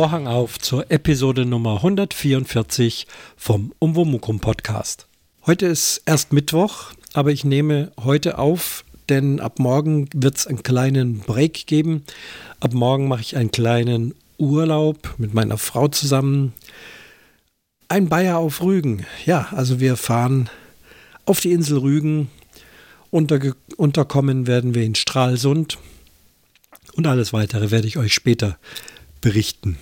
Vorhang auf zur Episode Nummer 144 vom Umwomukum Podcast. Heute ist erst Mittwoch, aber ich nehme heute auf, denn ab morgen wird es einen kleinen Break geben. Ab morgen mache ich einen kleinen Urlaub mit meiner Frau zusammen. Ein Bayer auf Rügen. Ja, also wir fahren auf die Insel Rügen. Unterge unterkommen werden wir in Stralsund. Und alles weitere werde ich euch später berichten.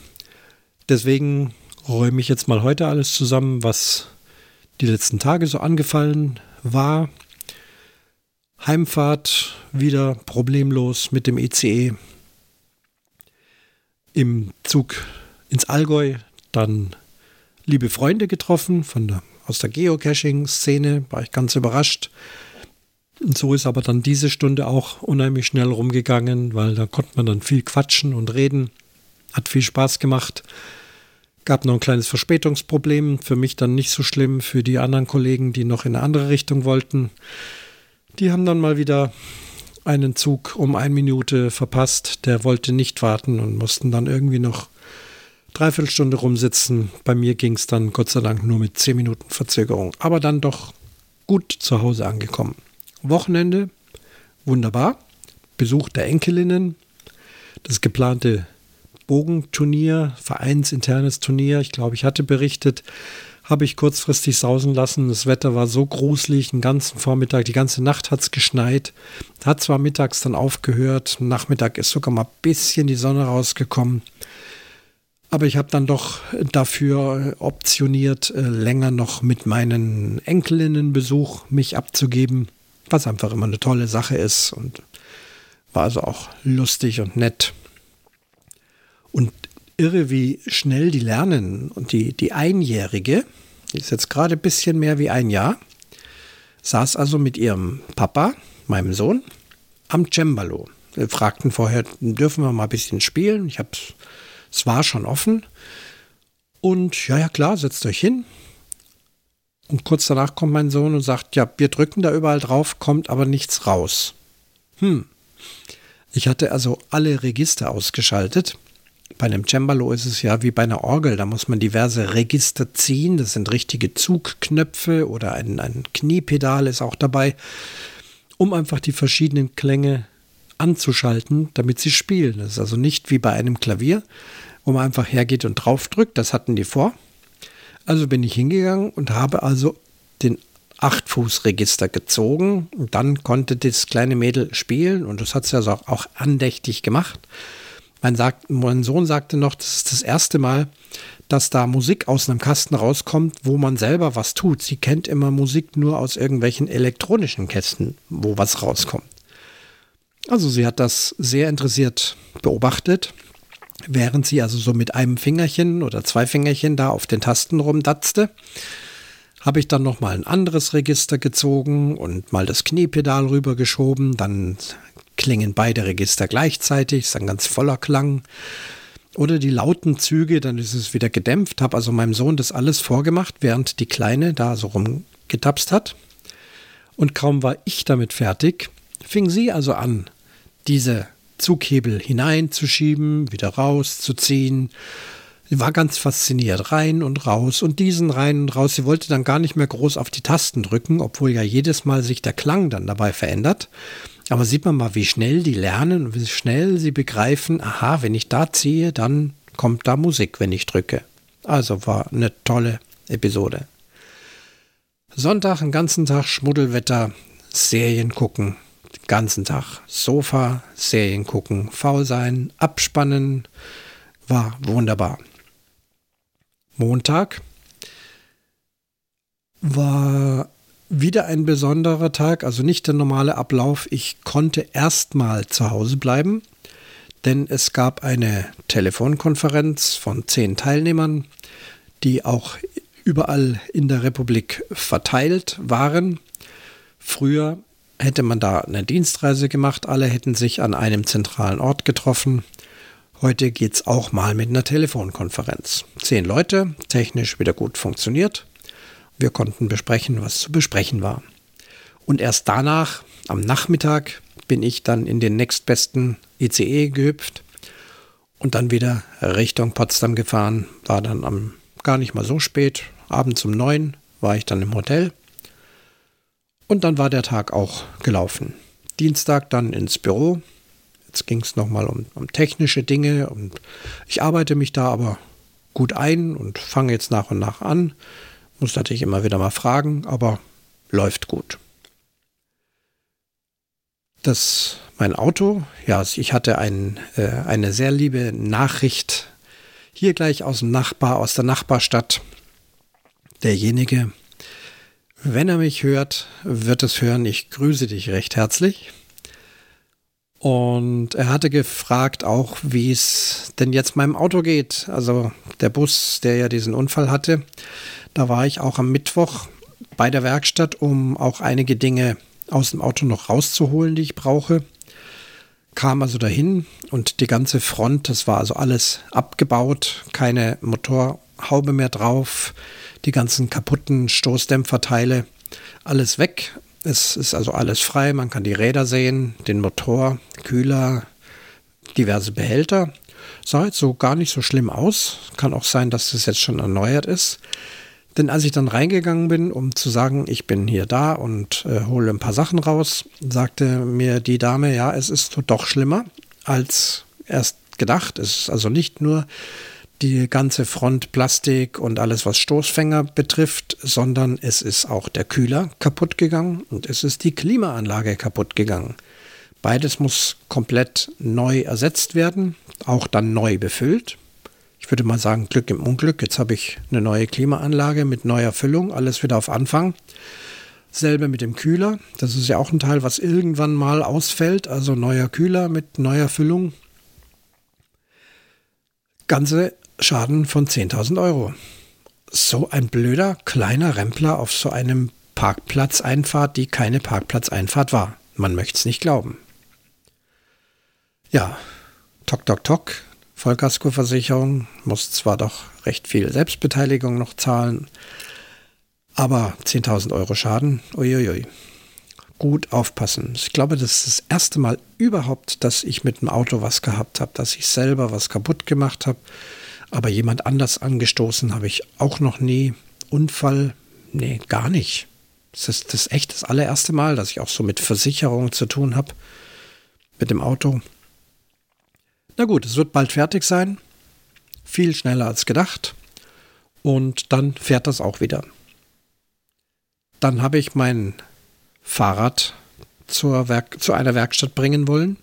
Deswegen räume ich jetzt mal heute alles zusammen, was die letzten Tage so angefallen war. Heimfahrt wieder problemlos mit dem ECE. Im Zug ins Allgäu dann liebe Freunde getroffen von der, aus der Geocaching-Szene, war ich ganz überrascht. Und so ist aber dann diese Stunde auch unheimlich schnell rumgegangen, weil da konnte man dann viel quatschen und reden. Hat viel Spaß gemacht. Gab noch ein kleines Verspätungsproblem. Für mich dann nicht so schlimm. Für die anderen Kollegen, die noch in eine andere Richtung wollten. Die haben dann mal wieder einen Zug um eine Minute verpasst. Der wollte nicht warten und mussten dann irgendwie noch dreiviertel Stunde rumsitzen. Bei mir ging es dann Gott sei Dank nur mit zehn Minuten Verzögerung. Aber dann doch gut zu Hause angekommen. Wochenende, wunderbar. Besuch der Enkelinnen. Das geplante Bogenturnier, vereinsinternes Turnier. Ich glaube, ich hatte berichtet, habe ich kurzfristig sausen lassen. Das Wetter war so gruselig, den ganzen Vormittag, die ganze Nacht hat es geschneit. Hat zwar mittags dann aufgehört, Nachmittag ist sogar mal ein bisschen die Sonne rausgekommen. Aber ich habe dann doch dafür optioniert, äh, länger noch mit meinen Enkelinnen Besuch mich abzugeben, was einfach immer eine tolle Sache ist und war also auch lustig und nett. Irre, wie schnell die lernen. Und die, die Einjährige, die ist jetzt gerade ein bisschen mehr wie ein Jahr, saß also mit ihrem Papa, meinem Sohn, am Cembalo. Wir fragten vorher, dürfen wir mal ein bisschen spielen? Ich habe es war schon offen. Und ja, ja, klar, setzt euch hin. Und kurz danach kommt mein Sohn und sagt, ja, wir drücken da überall drauf, kommt aber nichts raus. Hm. Ich hatte also alle Register ausgeschaltet bei einem Cembalo ist es ja wie bei einer Orgel, da muss man diverse Register ziehen, das sind richtige Zugknöpfe oder ein, ein Kniepedal ist auch dabei, um einfach die verschiedenen Klänge anzuschalten, damit sie spielen. Das ist also nicht wie bei einem Klavier, wo man einfach hergeht und draufdrückt, das hatten die vor. Also bin ich hingegangen und habe also den Achtfußregister gezogen und dann konnte das kleine Mädel spielen und das hat sie also auch andächtig gemacht. Mein, sagt, mein Sohn sagte noch, das ist das erste Mal, dass da Musik aus einem Kasten rauskommt, wo man selber was tut. Sie kennt immer Musik nur aus irgendwelchen elektronischen Kästen, wo was rauskommt. Also sie hat das sehr interessiert beobachtet, während sie also so mit einem Fingerchen oder zwei Fingerchen da auf den Tasten rumdatzte. Habe ich dann noch mal ein anderes Register gezogen und mal das Kniepedal rübergeschoben, dann klingen beide Register gleichzeitig, ist ein ganz voller Klang. Oder die lauten Züge, dann ist es wieder gedämpft. Habe also meinem Sohn das alles vorgemacht, während die Kleine da so rumgetapst hat. Und kaum war ich damit fertig, fing sie also an, diese Zughebel hineinzuschieben, wieder rauszuziehen. Sie war ganz fasziniert, rein und raus und diesen rein und raus. Sie wollte dann gar nicht mehr groß auf die Tasten drücken, obwohl ja jedes Mal sich der Klang dann dabei verändert. Aber sieht man mal, wie schnell die lernen und wie schnell sie begreifen, aha, wenn ich da ziehe, dann kommt da Musik, wenn ich drücke. Also war eine tolle Episode. Sonntag, den ganzen Tag Schmuddelwetter, Serien gucken, den ganzen Tag Sofa, Serien gucken, faul sein, abspannen, war wunderbar. Montag war wieder ein besonderer Tag, also nicht der normale Ablauf. Ich konnte erstmal zu Hause bleiben, denn es gab eine Telefonkonferenz von zehn Teilnehmern, die auch überall in der Republik verteilt waren. Früher hätte man da eine Dienstreise gemacht, alle hätten sich an einem zentralen Ort getroffen. Heute geht es auch mal mit einer Telefonkonferenz. Zehn Leute, technisch wieder gut funktioniert. Wir konnten besprechen, was zu besprechen war. Und erst danach, am Nachmittag, bin ich dann in den nächstbesten ECE gehüpft und dann wieder Richtung Potsdam gefahren. War dann am gar nicht mal so spät. Abends um neun war ich dann im Hotel. Und dann war der Tag auch gelaufen. Dienstag dann ins Büro. Jetzt ging es nochmal um, um technische Dinge und ich arbeite mich da aber gut ein und fange jetzt nach und nach an. Muss natürlich immer wieder mal fragen, aber läuft gut. Das, mein Auto, ja, ich hatte ein, äh, eine sehr liebe Nachricht hier gleich aus dem Nachbar, aus der Nachbarstadt. Derjenige, wenn er mich hört, wird es hören, ich grüße dich recht herzlich. Und er hatte gefragt auch, wie es denn jetzt meinem Auto geht. Also der Bus, der ja diesen Unfall hatte, da war ich auch am Mittwoch bei der Werkstatt, um auch einige Dinge aus dem Auto noch rauszuholen, die ich brauche. Kam also dahin und die ganze Front, das war also alles abgebaut, keine Motorhaube mehr drauf, die ganzen kaputten Stoßdämpferteile, alles weg. Es ist also alles frei, man kann die Räder sehen, den Motor, Kühler, diverse Behälter. Sah jetzt so gar nicht so schlimm aus. Kann auch sein, dass das jetzt schon erneuert ist. Denn als ich dann reingegangen bin, um zu sagen, ich bin hier da und äh, hole ein paar Sachen raus, sagte mir die Dame, ja, es ist doch schlimmer als erst gedacht. Es ist also nicht nur die ganze Front Plastik und alles, was Stoßfänger betrifft, sondern es ist auch der Kühler kaputt gegangen und es ist die Klimaanlage kaputt gegangen. Beides muss komplett neu ersetzt werden, auch dann neu befüllt. Ich würde mal sagen, Glück im Unglück. Jetzt habe ich eine neue Klimaanlage mit neuer Füllung, alles wieder auf Anfang. Selbe mit dem Kühler. Das ist ja auch ein Teil, was irgendwann mal ausfällt. Also neuer Kühler mit neuer Füllung. Ganze Schaden von 10.000 Euro. So ein blöder kleiner Rempler auf so einem Parkplatzeinfahrt, die keine Parkplatzeinfahrt war. Man möchte es nicht glauben. Ja, tok, tok, tok. Vollkaskoversicherung muss zwar doch recht viel Selbstbeteiligung noch zahlen, aber 10.000 Euro Schaden, uiuiui. Gut aufpassen. Ich glaube, das ist das erste Mal überhaupt, dass ich mit dem Auto was gehabt habe, dass ich selber was kaputt gemacht habe aber jemand anders angestoßen habe ich auch noch nie. Unfall, nee, gar nicht. Das ist das echt das allererste Mal, dass ich auch so mit Versicherung zu tun habe. Mit dem Auto. Na gut, es wird bald fertig sein. Viel schneller als gedacht. Und dann fährt das auch wieder. Dann habe ich mein Fahrrad zur Werk zu einer Werkstatt bringen wollen.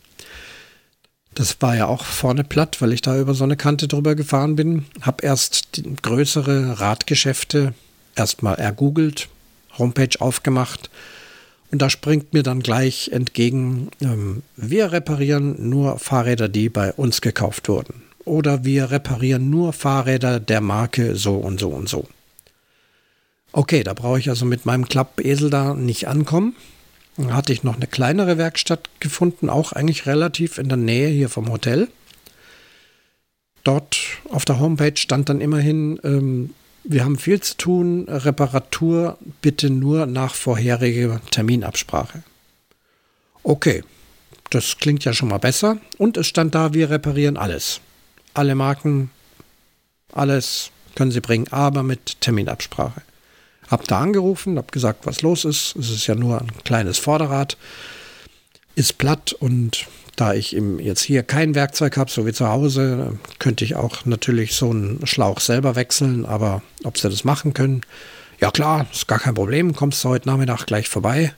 Das war ja auch vorne platt, weil ich da über so eine Kante drüber gefahren bin. Hab erst größere Radgeschäfte erstmal ergoogelt, Homepage aufgemacht und da springt mir dann gleich entgegen, ähm, wir reparieren nur Fahrräder, die bei uns gekauft wurden. Oder wir reparieren nur Fahrräder der Marke so und so und so. Okay, da brauche ich also mit meinem Klappesel da nicht ankommen. Dann hatte ich noch eine kleinere Werkstatt gefunden, auch eigentlich relativ in der Nähe hier vom Hotel. Dort auf der Homepage stand dann immerhin, ähm, wir haben viel zu tun, Reparatur bitte nur nach vorheriger Terminabsprache. Okay, das klingt ja schon mal besser. Und es stand da, wir reparieren alles. Alle Marken, alles können Sie bringen, aber mit Terminabsprache. Hab da angerufen, hab gesagt, was los ist. Es ist ja nur ein kleines Vorderrad, ist platt und da ich jetzt hier kein Werkzeug habe, so wie zu Hause, könnte ich auch natürlich so einen Schlauch selber wechseln, aber ob sie das machen können, ja klar, ist gar kein Problem, kommst du heute Nachmittag gleich vorbei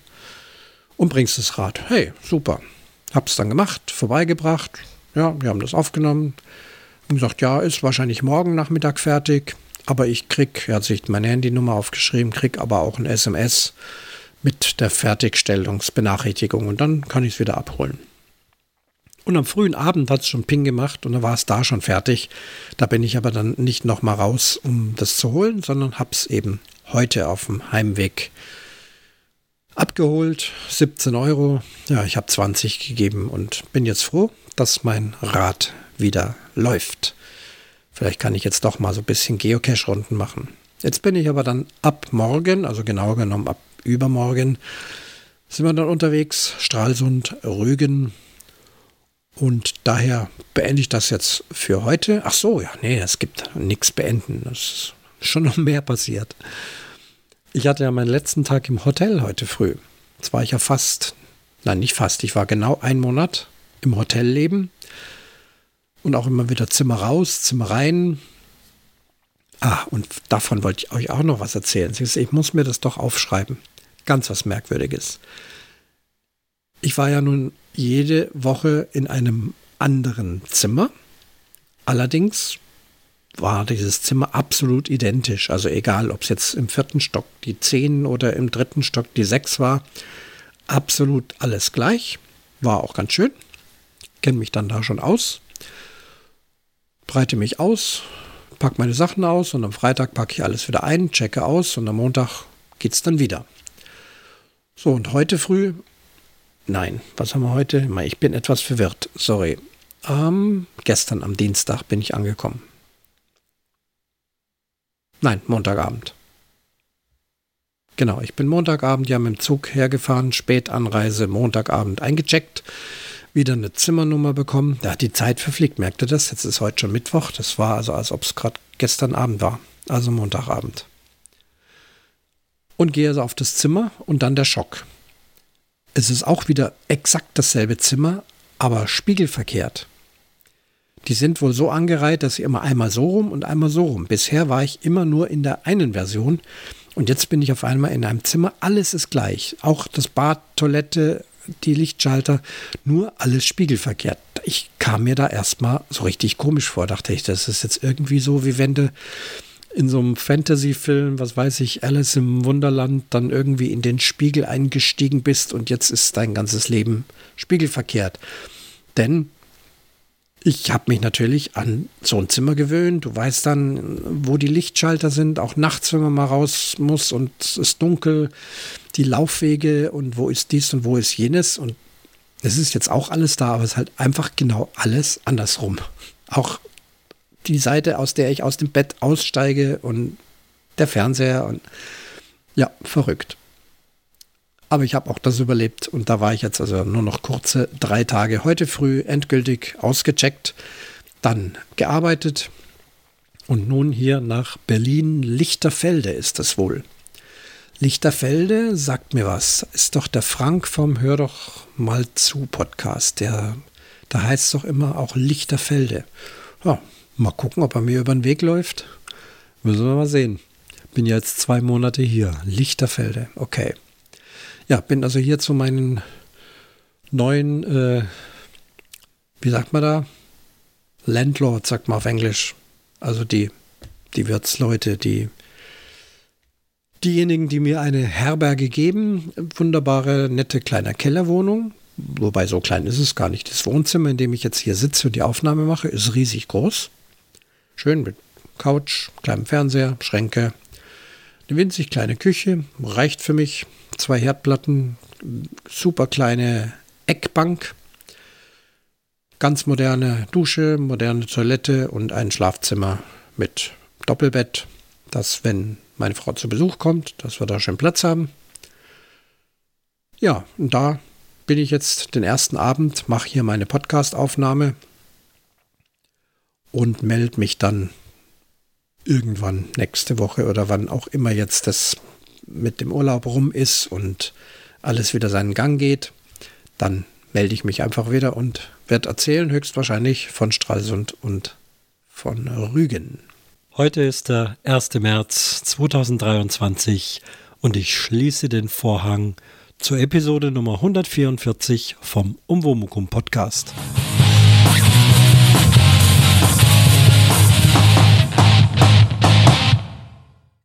und bringst das Rad. Hey, super. Hab's dann gemacht, vorbeigebracht, ja, wir haben das aufgenommen und gesagt, ja, ist wahrscheinlich morgen Nachmittag fertig. Aber ich krieg, er hat sich meine Handynummer aufgeschrieben, krieg aber auch ein SMS mit der Fertigstellungsbenachrichtigung und dann kann ich es wieder abholen. Und am frühen Abend hat es schon Ping gemacht und dann war es da schon fertig. Da bin ich aber dann nicht nochmal raus, um das zu holen, sondern habe es eben heute auf dem Heimweg abgeholt. 17 Euro. Ja, ich habe 20 gegeben und bin jetzt froh, dass mein Rad wieder läuft. Vielleicht kann ich jetzt doch mal so ein bisschen Geocache-Runden machen. Jetzt bin ich aber dann ab morgen, also genau genommen ab übermorgen, sind wir dann unterwegs, Stralsund, Rügen. Und daher beende ich das jetzt für heute. Ach so, ja, nee, es gibt nichts beenden. Es ist schon noch mehr passiert. Ich hatte ja meinen letzten Tag im Hotel heute früh. Jetzt war ich ja fast, nein, nicht fast, ich war genau einen Monat im Hotelleben und auch immer wieder Zimmer raus, Zimmer rein. Ah, und davon wollte ich euch auch noch was erzählen. Ich muss mir das doch aufschreiben. Ganz was Merkwürdiges. Ich war ja nun jede Woche in einem anderen Zimmer. Allerdings war dieses Zimmer absolut identisch. Also egal, ob es jetzt im vierten Stock die 10 oder im dritten Stock die 6 war. Absolut alles gleich. War auch ganz schön. Kenne mich dann da schon aus. Breite mich aus, packe meine Sachen aus und am Freitag packe ich alles wieder ein, checke aus und am Montag geht es dann wieder. So, und heute früh, nein, was haben wir heute? Ich bin etwas verwirrt, sorry. Ähm, gestern am Dienstag bin ich angekommen. Nein, Montagabend. Genau, ich bin Montagabend ja mit dem Zug hergefahren, Spätanreise, Montagabend eingecheckt, wieder eine Zimmernummer bekommen. Da hat die Zeit verfliegt, merkte das. Jetzt ist heute schon Mittwoch. Das war also, als ob es gerade gestern Abend war, also Montagabend. Und gehe also auf das Zimmer und dann der Schock. Es ist auch wieder exakt dasselbe Zimmer, aber spiegelverkehrt. Die sind wohl so angereiht, dass sie immer einmal so rum und einmal so rum. Bisher war ich immer nur in der einen Version und jetzt bin ich auf einmal in einem Zimmer. Alles ist gleich. Auch das Bad, Toilette, die Lichtschalter, nur alles spiegelverkehrt. Ich kam mir da erstmal so richtig komisch vor. Dachte ich, das ist jetzt irgendwie so, wie wenn du in so einem Fantasy-Film, was weiß ich, Alice im Wunderland, dann irgendwie in den Spiegel eingestiegen bist und jetzt ist dein ganzes Leben spiegelverkehrt. Denn ich habe mich natürlich an so ein Zimmer gewöhnt. Du weißt dann, wo die Lichtschalter sind, auch nachts, wenn man mal raus muss und es ist dunkel, die Laufwege und wo ist dies und wo ist jenes. Und es ist jetzt auch alles da, aber es ist halt einfach genau alles andersrum. Auch die Seite, aus der ich aus dem Bett aussteige und der Fernseher und ja, verrückt. Aber ich habe auch das überlebt und da war ich jetzt also nur noch kurze drei Tage heute früh endgültig ausgecheckt, dann gearbeitet und nun hier nach Berlin Lichterfelde ist es wohl. Lichterfelde sagt mir was. Ist doch der Frank vom Hör doch mal zu Podcast. Der, da heißt doch immer auch Lichterfelde. Ja, mal gucken, ob er mir über den Weg läuft. Müssen wir mal sehen. Bin jetzt zwei Monate hier. Lichterfelde. Okay. Ja, bin also hier zu meinen neuen, äh, wie sagt man da? Landlord, sagt man auf Englisch. Also die, die Wirtsleute, die, diejenigen, die mir eine Herberge geben. Wunderbare, nette kleine Kellerwohnung. Wobei so klein ist es gar nicht. Das Wohnzimmer, in dem ich jetzt hier sitze und die Aufnahme mache, ist riesig groß. Schön mit Couch, kleinem Fernseher, Schränke. Eine winzig kleine Küche, reicht für mich zwei Herdplatten, super kleine Eckbank, ganz moderne Dusche, moderne Toilette und ein Schlafzimmer mit Doppelbett, dass wenn meine Frau zu Besuch kommt, dass wir da schön Platz haben. Ja, und da bin ich jetzt den ersten Abend, mache hier meine Podcast-Aufnahme und melde mich dann irgendwann nächste Woche oder wann auch immer jetzt das mit dem Urlaub rum ist und alles wieder seinen Gang geht, dann melde ich mich einfach wieder und werde erzählen, höchstwahrscheinlich von Stralsund und von Rügen. Heute ist der 1. März 2023 und ich schließe den Vorhang zur Episode Nummer 144 vom Umwomukum Podcast.